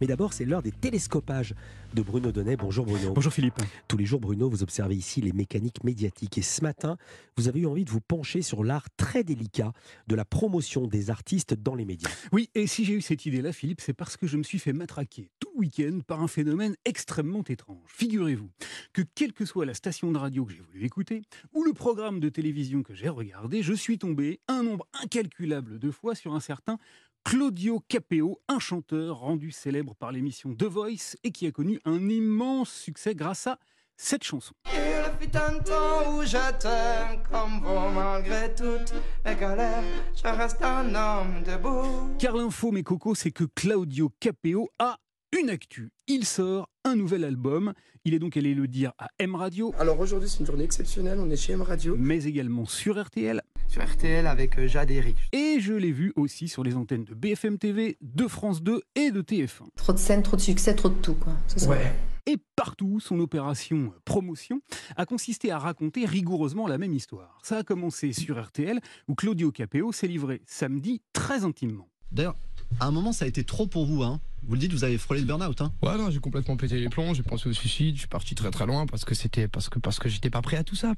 Mais d'abord, c'est l'heure des télescopages de Bruno Donnet. Bonjour Bruno. Bonjour Philippe. Tous les jours, Bruno, vous observez ici les mécaniques médiatiques. Et ce matin, vous avez eu envie de vous pencher sur l'art très délicat de la promotion des artistes dans les médias. Oui, et si j'ai eu cette idée-là, Philippe, c'est parce que je me suis fait matraquer tout le week-end par un phénomène extrêmement étrange. Figurez-vous que quelle que soit la station de radio que j'ai voulu écouter, ou le programme de télévision que j'ai regardé, je suis tombé un nombre incalculable de fois sur un certain Claudio Capeo, un chanteur rendu célèbre par l'émission The Voice et qui a connu un immense succès grâce à cette chanson. Il fut un temps où je t'aime comme vous, malgré toutes mes galères, je reste un homme debout. Car l'info, mes cocos, c'est que Claudio Capeo a une actu. Il sort un nouvel album. Il est donc allé le dire à M Radio, Alors aujourd'hui c'est une journée exceptionnelle, on est chez M Radio. mais également sur RTL. Sur RTL avec euh, Jade et Eric. Et je l'ai vu aussi sur les antennes de BFM TV, de France 2 et de TF1. Trop de scènes, trop de succès, trop de tout. Quoi. Ça. Ouais. Et partout, son opération promotion a consisté à raconter rigoureusement la même histoire. Ça a commencé sur RTL, où Claudio Capeo s'est livré samedi très intimement. D'ailleurs, à un moment, ça a été trop pour vous. Hein. Vous le dites, vous avez frôlé le burn-out. Hein. Ouais, non, j'ai complètement pété les plombs, j'ai pensé au suicide, je suis parti très très loin parce que c'était parce que parce que j'étais pas prêt à tout ça.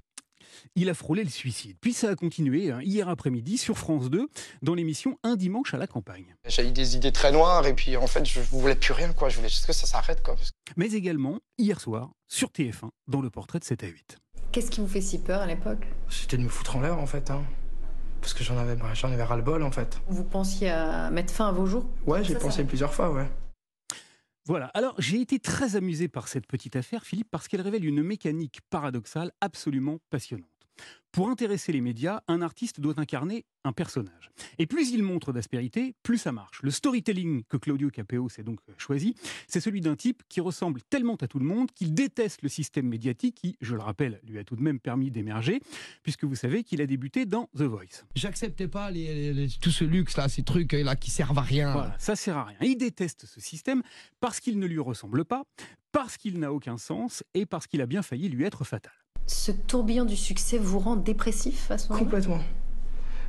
Il a frôlé le suicide. Puis ça a continué hein, hier après-midi sur France 2, dans l'émission Un dimanche à la campagne. J'ai eu des idées très noires et puis en fait je voulais plus rien quoi. Je voulais juste que ça s'arrête quoi. Mais également, hier soir, sur TF1, dans le portrait de 7 à 8. Qu'est-ce qui vous fait si peur à l'époque? C'était de me foutre en l'air en fait. Hein. Parce que j'en avais, bah, j'en avais ras-le-bol en fait. Vous pensiez à mettre fin à vos jours? Ouais, j'ai ça? pensé plusieurs fois, ouais. Voilà, alors j'ai été très amusé par cette petite affaire, Philippe, parce qu'elle révèle une mécanique paradoxale absolument passionnante. Pour intéresser les médias, un artiste doit incarner un personnage. Et plus il montre d'aspérité, plus ça marche. Le storytelling que Claudio Capeo s'est donc choisi, c'est celui d'un type qui ressemble tellement à tout le monde qu'il déteste le système médiatique qui, je le rappelle, lui a tout de même permis d'émerger, puisque vous savez qu'il a débuté dans The Voice. J'acceptais pas les, les- les- tout ce luxe là, ces trucs là qui servent à rien. Voilà, ça sert à rien. Il déteste ce système parce qu'il ne lui ressemble pas, parce qu'il n'a aucun sens et parce qu'il a bien failli lui être fatal. Ce tourbillon du succès vous rend dépressif à ce moment-là? Complètement.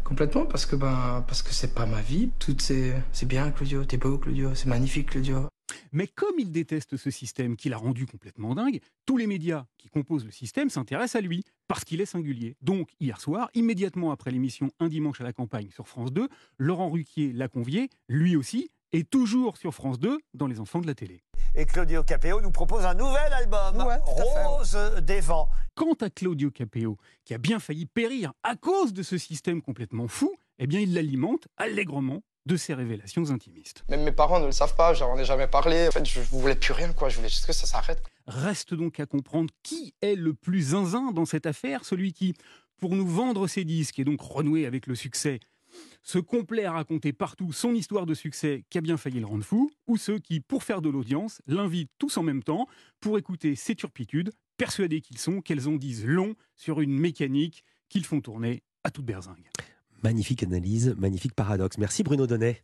Complètement, parce que ben, parce que c'est pas ma vie. Tout c'est, c'est bien, Claudio. T'es beau, Claudio. C'est magnifique, Claudio. Mais comme il déteste ce système qui l'a rendu complètement dingue, tous les médias qui composent le système s'intéressent à lui, parce qu'il est singulier. Donc, hier soir, immédiatement après l'émission Un dimanche à la campagne sur France 2, Laurent Ruquier l'a convié, lui aussi, et toujours sur France 2, dans Les Enfants de la télé. Et Claudio Capeo nous propose un nouvel album, Ouais. Rose des vents. Quant à Claudio Capeo, qui a bien failli périr à cause de ce système complètement fou, eh bien, il l'alimente allègrement de ses révélations intimistes. Même mes parents ne le savent pas, j'en ai jamais parlé. En fait je voulais plus rien quoi. Je voulais juste que ça s'arrête. Reste donc à comprendre qui est le plus zinzin dans cette affaire, celui qui, pour nous vendre ses disques et donc renouer avec le succès, se complaît à raconter partout son histoire de succès qui a bien failli le rendre fou, ou ceux qui, pour faire de l'audience, l'invitent tous en même temps pour écouter ses turpitudes, persuadés qu'ils sont, qu'elles en disent long sur une mécanique qu'ils font tourner à toute berzingue. Magnifique analyse, magnifique paradoxe. Merci Bruno Donnet.